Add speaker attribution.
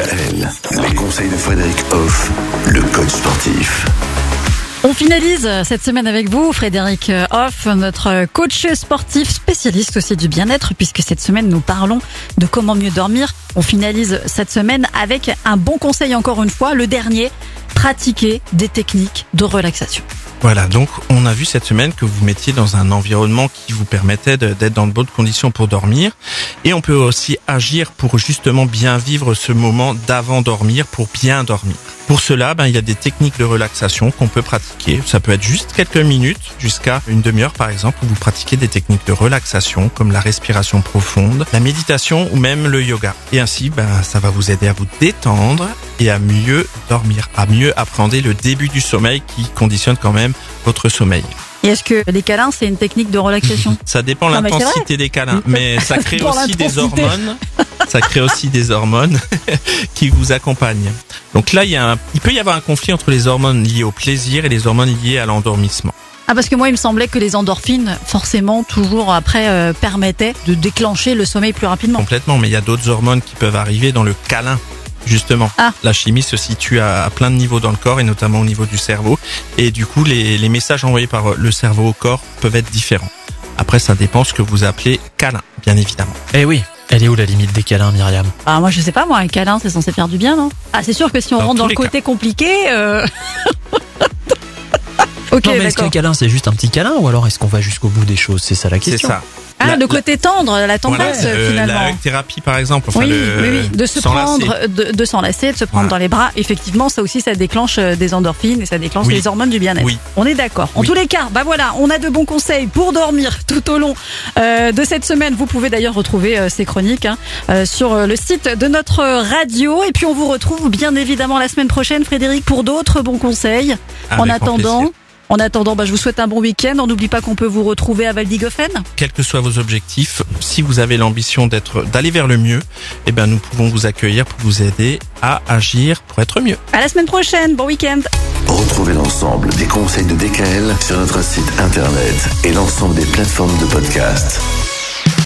Speaker 1: Les conseils de Frédéric Hoff, le coach sportif.
Speaker 2: On finalise cette semaine avec vous, Frédéric Hoff, notre coach sportif spécialiste aussi du bien-être, puisque cette semaine nous parlons de comment mieux dormir. On finalise cette semaine avec un bon conseil encore une fois, le dernier, pratiquer des techniques de relaxation.
Speaker 3: Voilà, donc on a vu cette semaine que vous mettiez dans un environnement qui vous permettait d'être dans de bonnes conditions pour dormir. Et on peut aussi agir pour justement bien vivre ce moment d'avant dormir, pour bien dormir. Pour cela, ben, il y a des techniques de relaxation qu'on peut pratiquer. Ça peut être juste quelques minutes, jusqu'à une demi-heure par exemple, où vous pratiquez des techniques de relaxation comme la respiration profonde, la méditation ou même le yoga. Et ainsi, ben, ça va vous aider à vous détendre et à mieux dormir, à mieux appréhender le début du sommeil qui conditionne quand même votre sommeil.
Speaker 2: Et est-ce que les câlins, c'est une technique de relaxation
Speaker 3: Ça dépend
Speaker 2: c'est
Speaker 3: l'intensité des câlins, mais ça crée aussi des hormones. Ça crée aussi des hormones qui vous accompagnent. Donc là, il, y a un- il peut y avoir un conflit entre les hormones liées au plaisir et les hormones liées à l'endormissement.
Speaker 2: Ah parce que moi il me semblait que les endorphines, forcément, toujours après, euh, permettaient de déclencher le sommeil plus rapidement.
Speaker 3: Complètement, mais il y a d'autres hormones qui peuvent arriver dans le câlin. Justement,
Speaker 2: Ah.
Speaker 3: la chimie se situe à, à plein de niveaux dans le corps et notamment au niveau du cerveau. Et du coup, les, les messages envoyés par le cerveau au corps peuvent être différents. Après, ça dépend ce que vous appelez câlin, bien évidemment.
Speaker 4: Eh oui, elle est où la limite des câlins, Myriam?
Speaker 2: Ah moi je sais pas moi, un câlin c'est censé faire du bien, non? Ah c'est sûr que si on
Speaker 3: Dans
Speaker 2: rentre dans le côté compliqué... Euh... ok
Speaker 4: Non, mais est-ce qu'un câlin, c'est juste un petit câlin ou alors est-ce qu'on va jusqu'au bout des choses? C'est ça la
Speaker 3: C'est
Speaker 4: question.
Speaker 3: ça.
Speaker 2: Ah
Speaker 3: La-
Speaker 2: le côté tendre, la tendresse
Speaker 3: Voilà, euh,
Speaker 2: finalement.
Speaker 3: la thérapie par exemple. Enfin,
Speaker 2: oui,
Speaker 3: le-
Speaker 2: oui, oui, de se
Speaker 3: s'enlacer.
Speaker 2: prendre, de, de s'enlacer, de se prendre
Speaker 3: Voilà.
Speaker 2: dans les bras. Effectivement, ça aussi, ça déclenche euh, des endorphines et ça déclenche
Speaker 3: Oui.
Speaker 2: les hormones du bien-être.
Speaker 3: Oui.
Speaker 2: On est d'accord. En tous les cas, bah voilà, on a de bons conseils pour dormir tout au long euh, de cette semaine. Vous pouvez d'ailleurs retrouver euh, ces chroniques hein, sur le site de notre radio. Et puis on vous retrouve bien évidemment la semaine prochaine, Frédéric, pour d'autres bons conseils. en
Speaker 3: Avec
Speaker 2: attendant.
Speaker 3: plaisir.
Speaker 2: En attendant, bah, je vous souhaite un bon week-end. On n'oublie pas qu'on peut vous retrouver à Valdigofen.
Speaker 3: quels que soient vos objectifs, si vous avez l'ambition d'être, d'aller vers le mieux, eh ben, nous pouvons vous accueillir pour vous aider à agir pour être mieux.
Speaker 2: À la semaine prochaine. Bon week-end.
Speaker 1: Retrouvez l'ensemble des conseils de DKL sur notre site internet et l'ensemble des plateformes de podcast.